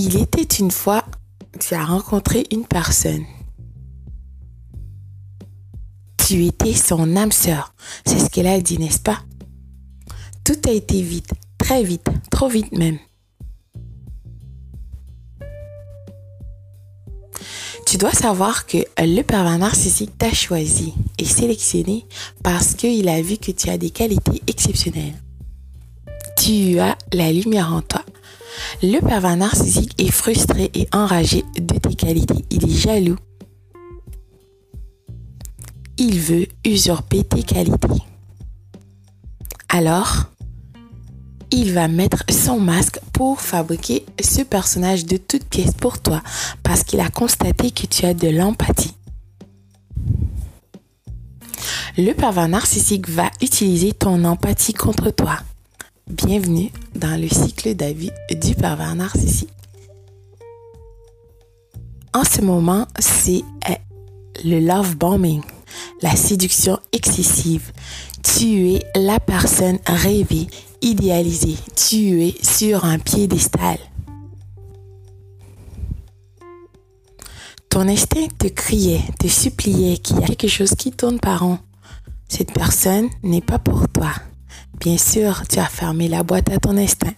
Il était une fois, tu as rencontré une personne. Tu étais son âme sœur. C'est ce qu'elle a dit, n'est-ce pas? Tout a été vite, très vite, trop vite même. Tu dois savoir que le pervers narcissique t'a choisi et sélectionné parce qu'il a vu que tu as des qualités exceptionnelles. Tu as la lumière en toi. Le pervers narcissique est frustré et enragé de tes qualités. Il est jaloux. Il veut usurper tes qualités. Alors, il va mettre son masque pour fabriquer ce personnage de toutes pièces pour toi parce qu'il a constaté que tu as de l'empathie. Le pervers narcissique va utiliser ton empathie contre toi. Bienvenue dans le cycle d'avis du pervers narcissique. En ce moment, c'est euh, le love bombing, la séduction excessive. Tu es la personne rêvée idéalisé, tué sur un piédestal. Ton instinct te criait, te suppliait qu'il y a quelque chose qui tourne par rond. Cette personne n'est pas pour toi. Bien sûr, tu as fermé la boîte à ton instinct.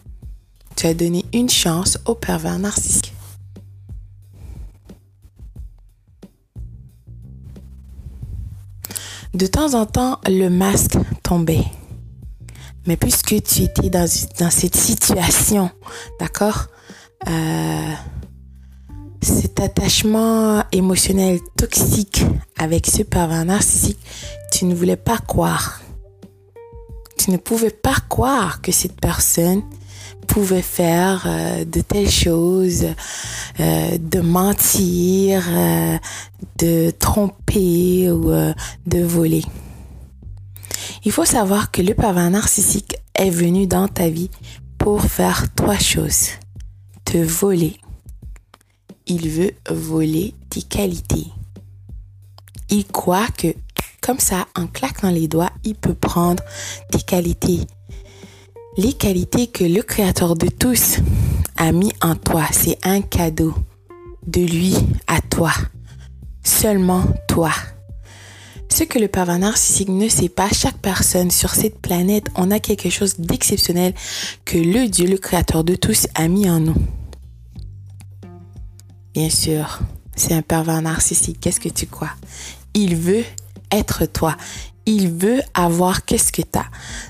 Tu as donné une chance au pervers narcissique. De temps en temps, le masque tombait. Mais puisque tu étais dans, cette situation, d'accord euh, Cet attachement émotionnel toxique avec ce pervers narcissique, tu ne voulais pas croire. Tu ne pouvais pas croire que cette personne pouvait faire euh, de telles choses, euh, de mentir, euh, de tromper ou de voler. Il faut savoir que le pervers narcissique est venu dans ta vie pour faire trois choses. Te voler. Il veut voler tes qualités. Il croit que, comme ça, en claquant les doigts, il peut prendre tes qualités. Les qualités que le Créateur de tous a mis en toi, c'est un cadeau de lui à toi. Seulement toi. Ce que le pervers narcissique ne sait pas, chaque personne sur cette planète, on a quelque chose d'exceptionnel que le Dieu, le Créateur de tous, a mis en nous. Bien sûr, c'est un pervers narcissique. Qu'est-ce que tu crois? Il veut être toi. Il veut avoir qu'est-ce que tu as.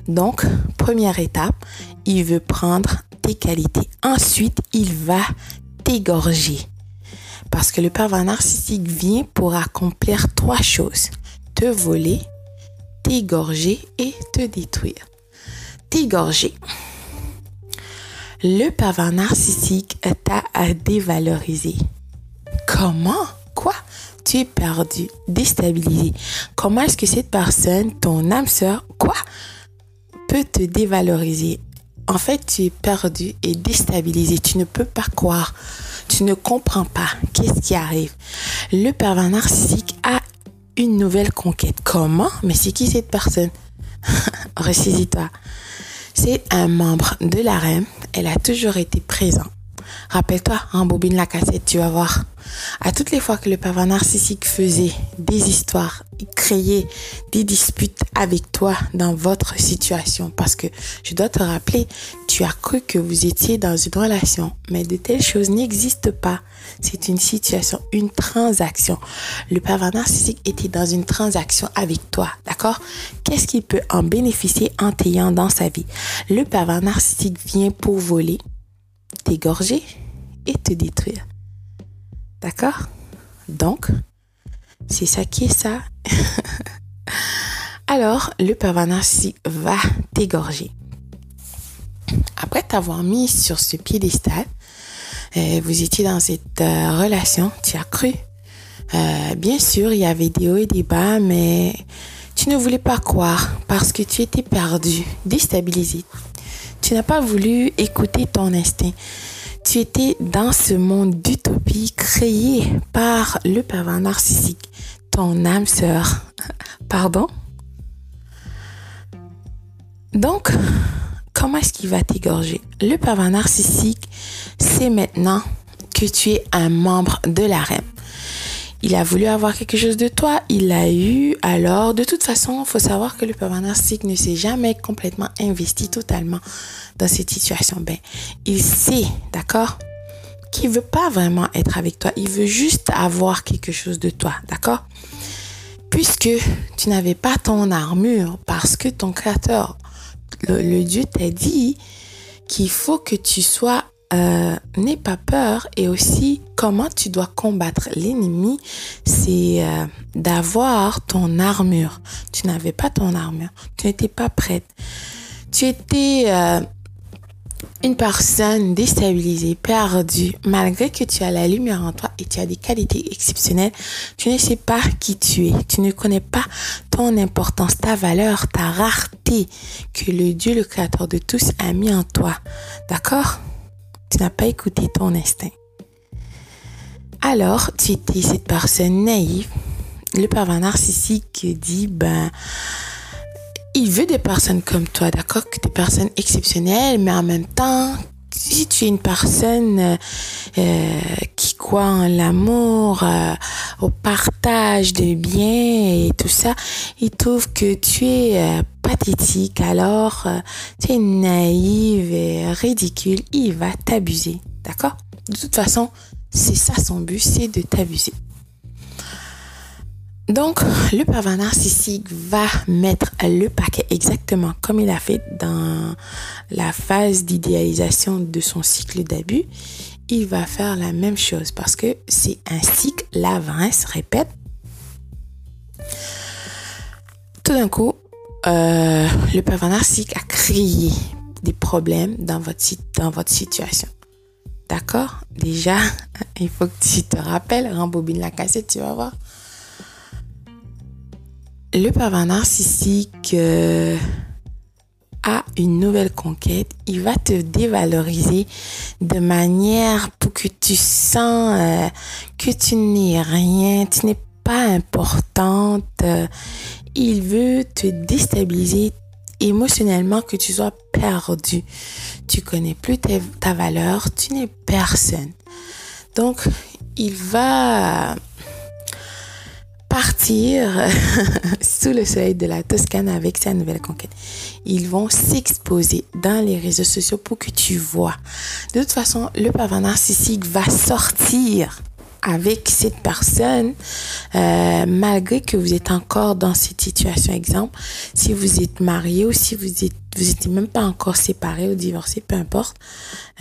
Donc, première étape, il veut prendre tes qualités. Ensuite, il va t'égorger. Parce que le pervers narcissique vient pour accomplir trois choses te voler, t'égorger et te détruire. T'égorger. Le pervers narcissique t'a à dévaloriser. Comment? Quoi? Tu es perdu, déstabilisé. Comment est-ce que cette personne, ton âme sœur, quoi peut te dévaloriser? En fait, tu es perdu et déstabilisé. Tu ne peux pas croire. Tu ne comprends pas qu'est-ce qui arrive. Le pervers narcissique a une nouvelle conquête. Comment? Mais c'est qui cette personne? Ressaisis-toi. C'est un membre de la reine. Elle a toujours été présente. Rappelle-toi, en bobine la cassette, tu vas voir. À toutes les fois que le pervers narcissique faisait des histoires, il créait des disputes avec toi dans votre situation. Parce que je dois te rappeler, tu as cru que vous étiez dans une relation, mais de telles choses n'existent pas. C'est une situation, une transaction. Le pervers narcissique était dans une transaction avec toi, d'accord? Qu'est-ce qu'il peut en bénéficier en t'ayant dans sa vie? Le pervers narcissique vient pour voler, t'égorger et te détruire. D'accord? Donc, c'est ça qui est ça. Alors, le pervers va t'égorger. Après t'avoir mis sur ce piédestal, euh, vous étiez dans cette euh, relation, tu as cru. Euh, bien sûr, il y avait des hauts et des bas, mais tu ne voulais pas croire parce que tu étais perdu, déstabilisé. Tu n'as pas voulu écouter ton instinct. Tu étais dans ce monde d'utopie créé par le pervers narcissique, ton âme sœur. Pardon? Donc, comment est-ce qu'il va t'égorger? Le pervers narcissique sait maintenant que tu es un membre de la reine. Il a voulu avoir quelque chose de toi, il l'a eu. Alors, de toute façon, il faut savoir que le pervers narcissique ne s'est jamais complètement investi totalement dans cette situation. Ben, il sait, d'accord, qu'il veut pas vraiment être avec toi. Il veut juste avoir quelque chose de toi, d'accord? Puisque tu n'avais pas ton armure, parce que ton créateur, le Dieu t'a dit qu'il faut que tu sois euh, n'aie pas peur et aussi comment tu dois combattre l'ennemi, c'est euh, d'avoir ton armure. Tu n'avais pas ton armure, tu n'étais pas prête. Tu étais euh, une personne déstabilisée, perdue, malgré que tu as la lumière en toi et tu as des qualités exceptionnelles, tu ne sais pas qui tu es. Tu ne connais pas ton importance, ta valeur, ta rareté que le Dieu, le Créateur de tous, a mis en toi. D'accord? Tu n'as pas écouté ton instinct. Alors, tu étais cette personne naïve. Le pervers narcissique dit, ben, il veut des personnes comme toi, d'accord, des personnes exceptionnelles, mais en même temps, si tu es une personne euh, euh, qui croit en l'amour, euh, au partage de biens et tout ça, il trouve que tu es pathétique, alors tu es naïve et ridicule, il va t'abuser, d'accord? De toute façon, c'est ça son but, c'est de t'abuser. Donc, le pervers narcissique va mettre le paquet exactement comme il a fait dans la phase d'idéalisation de son cycle d'abus. Il va faire la même chose parce que c'est un cycle, la se répète. Tout d'un coup, euh, le pervers narcissique a créé des problèmes dans votre, dans votre situation. D'accord? Déjà, il faut que tu te rappelles, rembobine la cassette, tu vas voir le pervers narcissique euh, a une nouvelle conquête, il va te dévaloriser de manière pour que tu sens euh, que tu n'es rien, tu n'es pas importante. il veut te déstabiliser émotionnellement, que tu sois perdu. Tu connais plus ta valeur, tu n'es personne. Donc, il va partir sous le soleil de la Toscane avec sa nouvelle conquête. Ils vont s'exposer dans les réseaux sociaux pour que tu vois. De toute façon, le pervers narcissique va sortir avec cette personne, euh, malgré que vous êtes encore dans cette situation. Exemple, si vous êtes marié ou si vous êtes vous n'êtes même pas encore séparé ou divorcé, peu importe,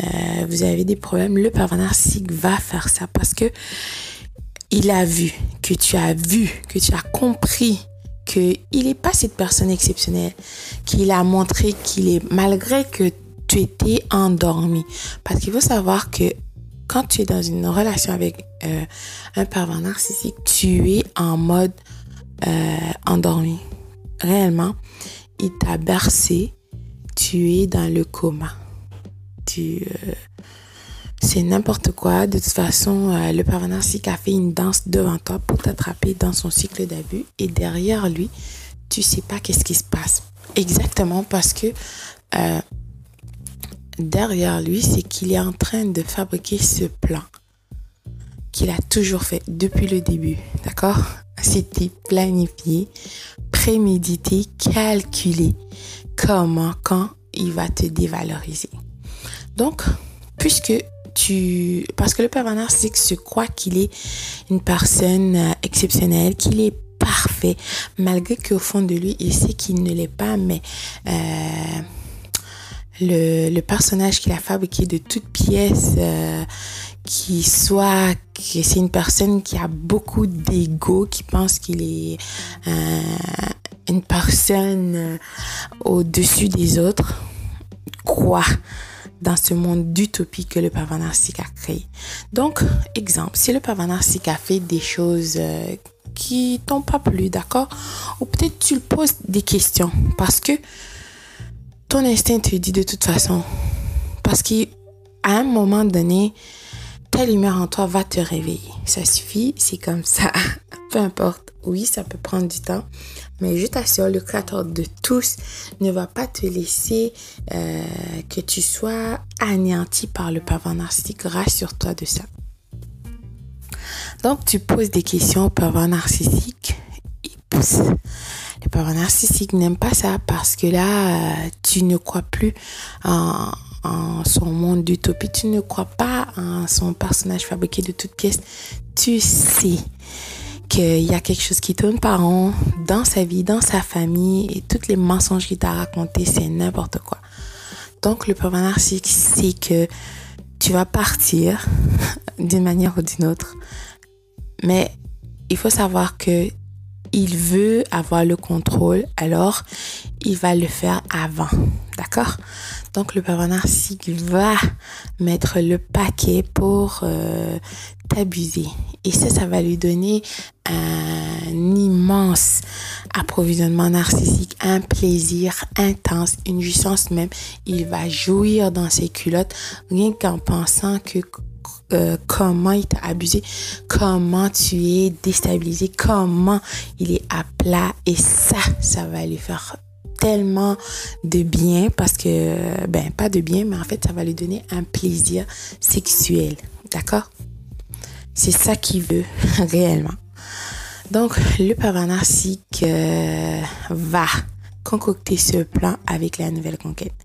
euh, vous avez des problèmes, le pervers narcissique va faire ça parce que il a vu, que tu as vu, que tu as compris qu'il n'est pas cette personne exceptionnelle, qu'il a montré qu'il est, malgré que tu étais endormi. Parce qu'il faut savoir que quand tu es dans une relation avec euh, un pervers narcissique, tu es en mode euh, endormi. Réellement, il t'a bercé, tu es dans le coma. Tu, euh, c'est n'importe quoi. De toute façon, euh, le pervers narcissique a fait une danse devant toi pour t'attraper dans son cycle d'abus. Et derrière lui, tu sais pas qu'est-ce qui se passe. Exactement parce que euh, derrière lui, c'est qu'il est en train de fabriquer ce plan qu'il a toujours fait depuis le début. D'accord? C'était planifié, prémédité, calculé. Comment, quand il va te dévaloriser. Donc, puisque parce que le pervers narcissique se croit qu'il est une personne euh, exceptionnelle, qu'il est parfait, malgré qu'au fond de lui, il sait qu'il ne l'est pas, mais euh, le, le, personnage qu'il a fabriqué de toutes pièces, euh, qui soit que c'est une personne qui a beaucoup d'ego, qui pense qu'il est une personne au-dessus des autres, quoi dans ce monde d'utopie que le pervers narcissique a créé. Donc, exemple, si le pervers narcissique a fait des choses euh, qui t'ont pas plu, d'accord? Ou peut-être tu le poses des questions parce que ton instinct te dit de toute façon. Parce qu'à un moment donné, ta lumière en toi va te réveiller. Ça suffit, c'est comme ça. Peu importe. Oui, ça peut prendre du temps, mais je t'assure, le créateur de tous ne va pas te laisser euh, que tu sois anéanti par le pervers narcissique. Rassure-toi de ça. Donc, tu poses des questions au pervers narcissique. Il pousse. Le pervers narcissique n'aime pas ça parce que là, tu ne crois plus en, son monde d'utopie. Tu ne crois pas en son personnage fabriqué de toutes pièces. Tu sais qu'il y a quelque chose qui tourne par an dans sa vie, dans sa famille et toutes les mensonges qu'il t'a raconté, c'est n'importe quoi. Donc le pervers narcissique sait que tu vas partir d'une manière ou d'une autre. Mais il faut savoir que il veut avoir le contrôle, alors il va le faire avant. D'accord? Donc le pervers narcissique va mettre le paquet pour euh, t'abuser. Et ça, ça va lui donner un immense approvisionnement narcissique, un plaisir intense, une jouissance même. Il va jouir dans ses culottes rien qu'en pensant que euh, comment il t'a abusé, comment tu es déstabilisé, comment il est à plat. Et ça, ça va lui faire tellement de bien parce que, ben, pas de bien, mais en fait, ça va lui donner un plaisir sexuel. D'accord? C'est ça qu'il veut réellement. Donc, le pervers euh, va concocter ce plan avec la nouvelle conquête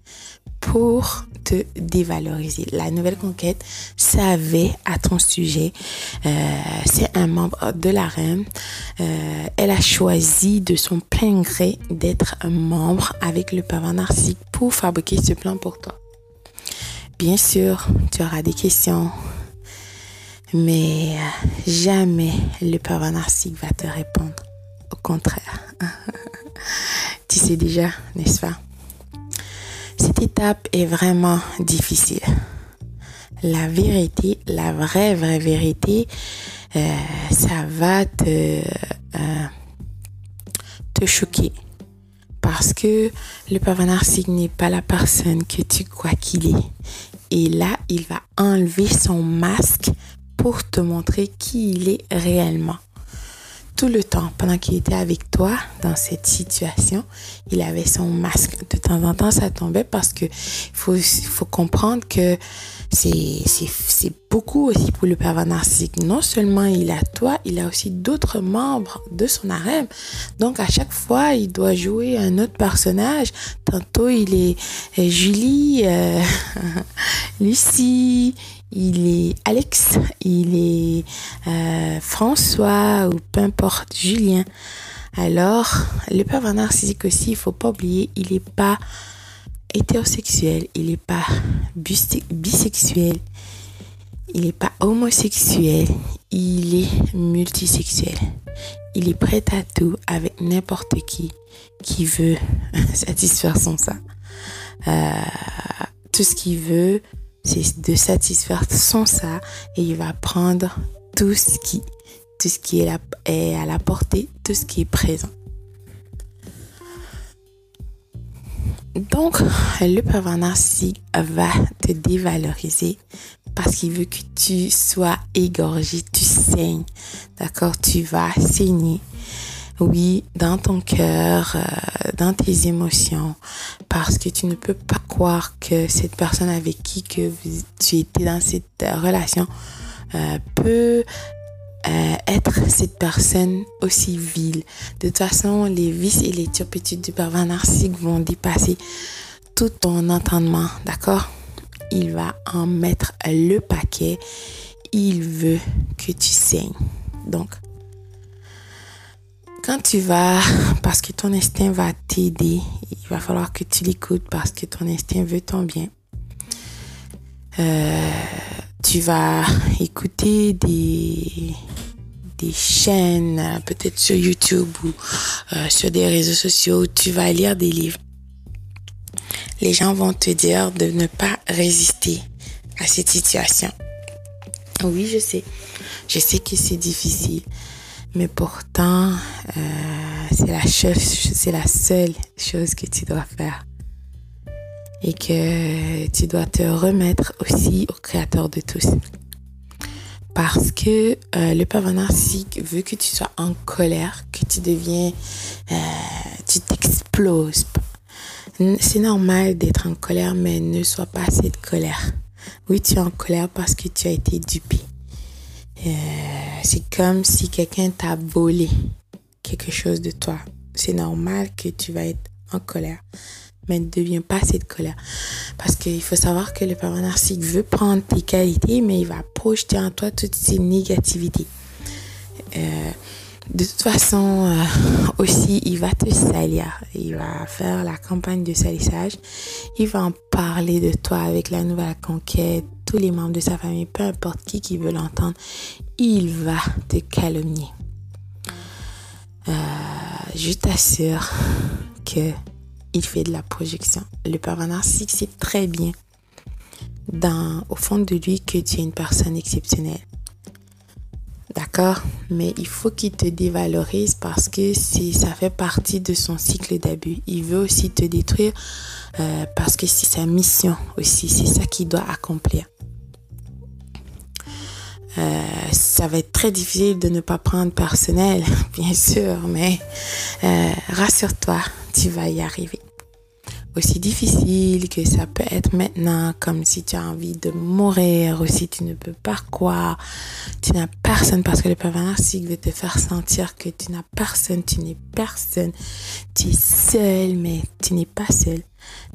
pour te dévaloriser. La nouvelle conquête savait à ton sujet. Euh, c'est un membre de la reine. Euh, elle a choisi de son plein gré d'être un membre avec le pervers narcissique pour fabriquer ce plan pour toi. Bien sûr, tu auras des questions, mais jamais le pervers narcissique va te répondre. Au contraire. tu sais déjà, n'est-ce pas? Cette étape est vraiment difficile. La vérité, la vraie, vraie vérité, euh, ça va te, euh, te choquer. Parce que le pervers n'est pas la personne que tu crois qu'il est. Et là, il va enlever son masque pour te montrer qui il est réellement tout le temps, pendant qu'il était avec toi dans cette situation, il avait son masque. De temps en temps, ça tombait parce que faut, faut comprendre que c'est, beaucoup aussi pour le pervers narcissique. Non seulement il a toi, il a aussi d'autres membres de son harem. Donc, à chaque fois, il doit jouer un autre personnage. Tantôt, il est euh, Julie, euh, Lucie, il est Alex, il est euh, François ou peu importe, Julien. Alors, le pervers narcissique aussi, il faut pas oublier, il n'est pas hétérosexuel, il n'est pas bisexuel, il n'est pas homosexuel, il est multisexuel. Il est prêt à tout avec n'importe qui qui veut satisfaire son ça. Euh, tout ce qu'il veut, de satisfaire son ça et il va prendre tout ce qui, tout ce qui est, à la portée, tout ce qui est présent. Donc, le pervers narcissique va te dévaloriser parce qu'il veut que tu sois égorgé, tu saignes. D'accord? Tu vas saigner oui, dans ton cœur, euh, dans tes émotions, parce que tu ne peux pas croire que cette personne avec qui que tu étais dans cette relation euh, peut euh, être cette personne aussi vile. De toute façon, les vices et les turpitudes du pervers narcissique vont dépasser tout ton entendement, d'accord? Il va en mettre le paquet. Il veut que tu saignes. Donc, quand tu vas, parce que ton instinct va t'aider, il va falloir que tu l'écoutes parce que ton instinct veut ton bien. Euh, tu vas écouter des, des chaînes, peut-être sur YouTube ou euh, sur des réseaux sociaux, tu vas lire des livres. Les gens vont te dire de ne pas résister à cette situation. Oui, je sais. Je sais que c'est difficile. Mais pourtant, euh, c'est la, seule chose que tu dois faire. Et que tu dois te remettre aussi au créateur de tous. Parce que euh, le pervers narcissique veut que tu sois en colère, que tu deviens, euh, tu t'exploses. C'est normal d'être en colère, mais ne sois pas cette colère. Oui, tu es en colère parce que tu as été dupé. Euh, c'est comme si quelqu'un t'a volé quelque chose de toi. C'est normal que tu vas être en colère. Mais ne deviens pas cette colère. Parce qu'il faut savoir que le parent narcissique veut prendre tes qualités, mais il va projeter en toi toutes ses négativités. Euh, de toute façon, euh, aussi, il va te salir. Il va faire la campagne de salissage. Il va en parler de toi avec la nouvelle conquête. Tous les membres de sa famille, peu importe qui qui veut l'entendre, il va te calomnier. Euh, je t'assure que il fait de la projection. Le parent narcissique sait très bien dans, au fond de lui que tu es une personne exceptionnelle. D'accord Mais il faut qu'il te dévalorise parce que ça fait partie de son cycle d'abus. Il veut aussi te détruire euh, parce que c'est sa mission aussi. C'est ça qu'il doit accomplir. Euh, ça va être très difficile de ne pas prendre personnel, bien sûr, mais euh, rassure-toi, tu vas y arriver aussi difficile que ça peut être maintenant, comme si tu as envie de mourir ou si tu ne peux pas croire, tu n'as personne parce que le pervers narcissique veut te faire sentir que tu n'as personne, tu n'es personne, tu es seul, mais tu n'es pas seul.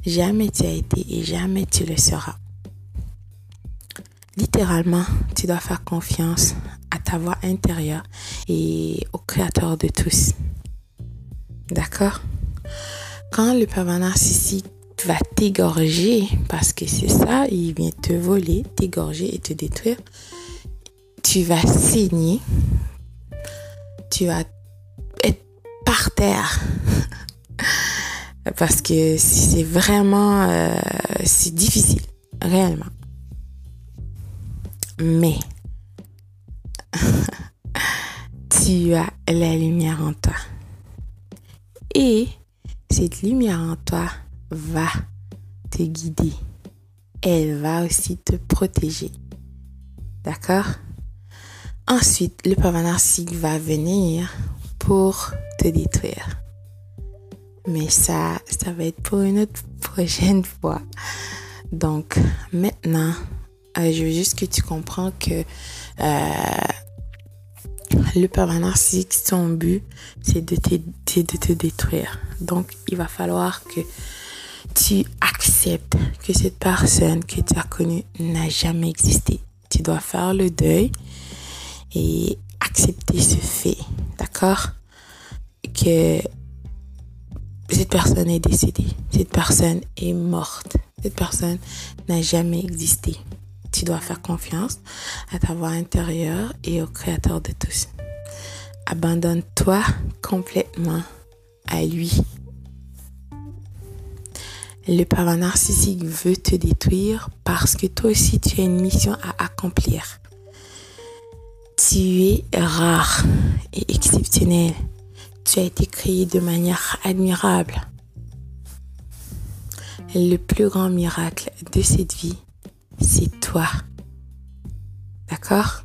Jamais tu as été et jamais tu le seras. Littéralement, tu dois faire confiance à ta voix intérieure et au créateur de tous. D'accord? Quand le pervers narcissique va t'égorger, parce que c'est ça, il vient te voler, t'égorger et te détruire, tu vas saigner, tu vas être par terre. parce que c'est vraiment, euh, c'est difficile, réellement. Mais, tu as la lumière en toi. Et cette lumière en toi va te guider. Elle va aussi te protéger. D'accord? Ensuite, le pervers narcissique va venir pour te détruire. Mais ça, ça va être pour une autre prochaine fois. Donc, maintenant, euh, je veux juste que tu comprends que euh, le pervers son but, c'est de te détruire. Donc, il va falloir que tu acceptes que cette personne que tu as connue n'a jamais existé. Tu dois faire le deuil et accepter ce fait. D'accord? Que cette personne est décédée. Cette personne est morte. Cette personne n'a jamais existé. Tu dois faire confiance à ta voix intérieure et au Créateur de tous. Abandonne-toi complètement lui. Le parent narcissique veut te détruire parce que toi aussi tu as une mission à accomplir. Tu es rare et exceptionnel. Tu as été créé de manière admirable. Le plus grand miracle de cette vie, c'est toi. D'accord?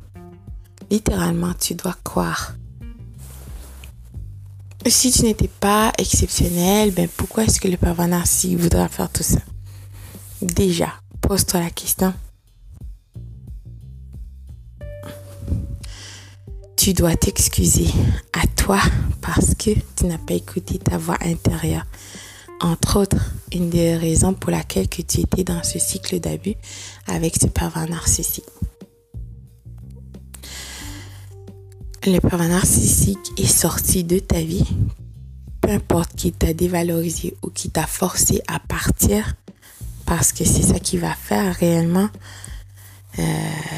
Littéralement, tu dois croire si tu n'étais pas exceptionnel, ben pourquoi est-ce que le pervers narcissique voudra faire tout ça? Déjà, pose-toi la question. Tu dois t'excuser à toi parce que tu n'as pas écouté ta voix intérieure. Entre autres, une des raisons pour laquelle que tu étais dans ce cycle d'abus avec ce pervers narcissique. Le pervers narcissique est sorti de ta vie, peu importe qui t'a dévalorisé ou qui t'a forcé à partir, parce que c'est ça qui va faire réellement, euh,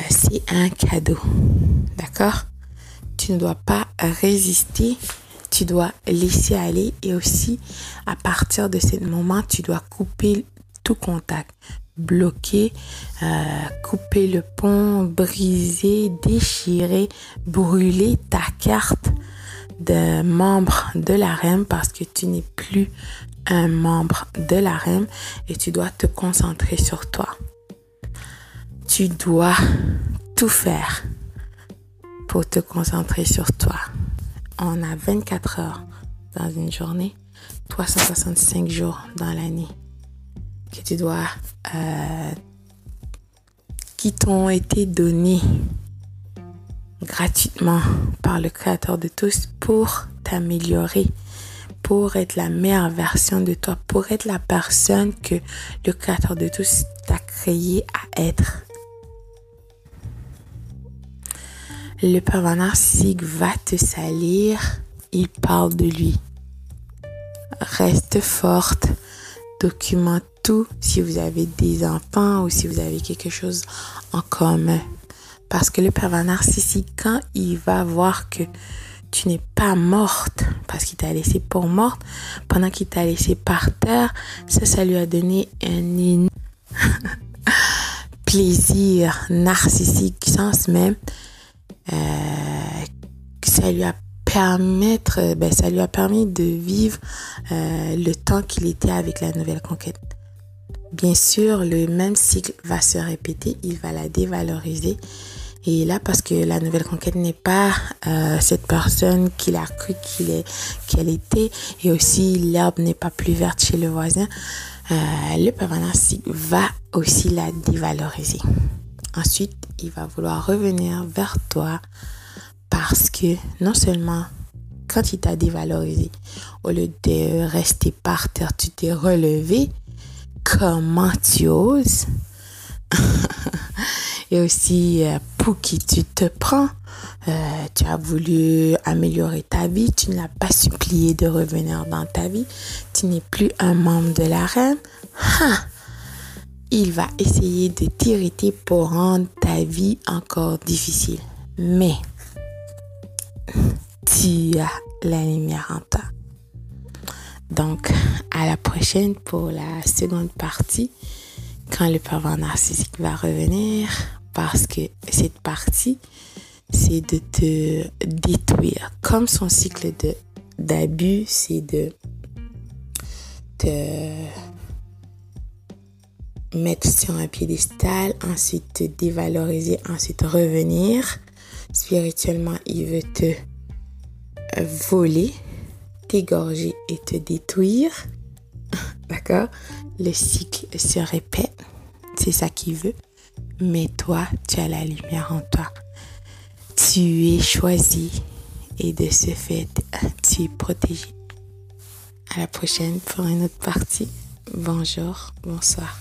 c'est un cadeau. D'accord? Tu ne dois pas résister, tu dois laisser aller et aussi à partir de ce moment, tu dois couper tout contact bloquer, euh, couper le pont, briser, déchirer, brûler ta carte de membre de la REM parce que tu n'es plus un membre de la REM et tu dois te concentrer sur toi. Tu dois tout faire pour te concentrer sur toi. On a 24 heures dans une journée, 365 jours dans l'année que tu dois, euh, qui t'ont été donnés gratuitement par le Créateur de tous pour t'améliorer, pour être la meilleure version de toi, pour être la personne que le Créateur de tous t'a créé à être. Le pervers narcissique va te salir, il parle de lui. Reste forte, documente si vous avez des enfants ou si vous avez quelque chose en commun. Parce que le pervers narcissique, quand il va voir que tu n'es pas morte, parce qu'il t'a laissé pour morte, pendant qu'il t'a laissé par terre, ça, ça lui a donné un plaisir narcissique, sens même, euh, ça lui a permettre, ben, ça lui a permis de vivre euh, le temps qu'il était avec la nouvelle conquête. Bien sûr, le même cycle va se répéter, il va la dévaloriser et là, parce que la nouvelle conquête n'est pas euh, cette personne qu'il a cru qu'il est, qu'elle était, et aussi l'herbe n'est pas plus verte chez le voisin, euh, le pervers va aussi la dévaloriser. Ensuite, il va vouloir revenir vers toi parce que non seulement quand il t'a dévalorisé, au lieu de rester par terre, tu t'es relevé, comment tu oses et aussi euh, pour qui tu te prends. Euh, tu as voulu améliorer ta vie, tu ne l'as pas supplié de revenir dans ta vie, tu n'es plus un membre de la reine. Il va essayer de t'irriter pour rendre ta vie encore difficile. Mais tu as la lumière en toi. Donc, à la prochaine pour la seconde partie quand le pervers narcissique va revenir parce que cette partie, c'est de te détruire. Comme son cycle d'abus, c'est de te mettre sur un piédestal, ensuite te dévaloriser, ensuite revenir. Spirituellement, il veut te voler, t'égorger et te détruire. D'accord? Le cycle se répète. C'est ça qu'il veut. Mais toi, tu as la lumière en toi. Tu es choisi et de ce fait, tu es protégé. À la prochaine pour une autre partie. Bonjour, bonsoir.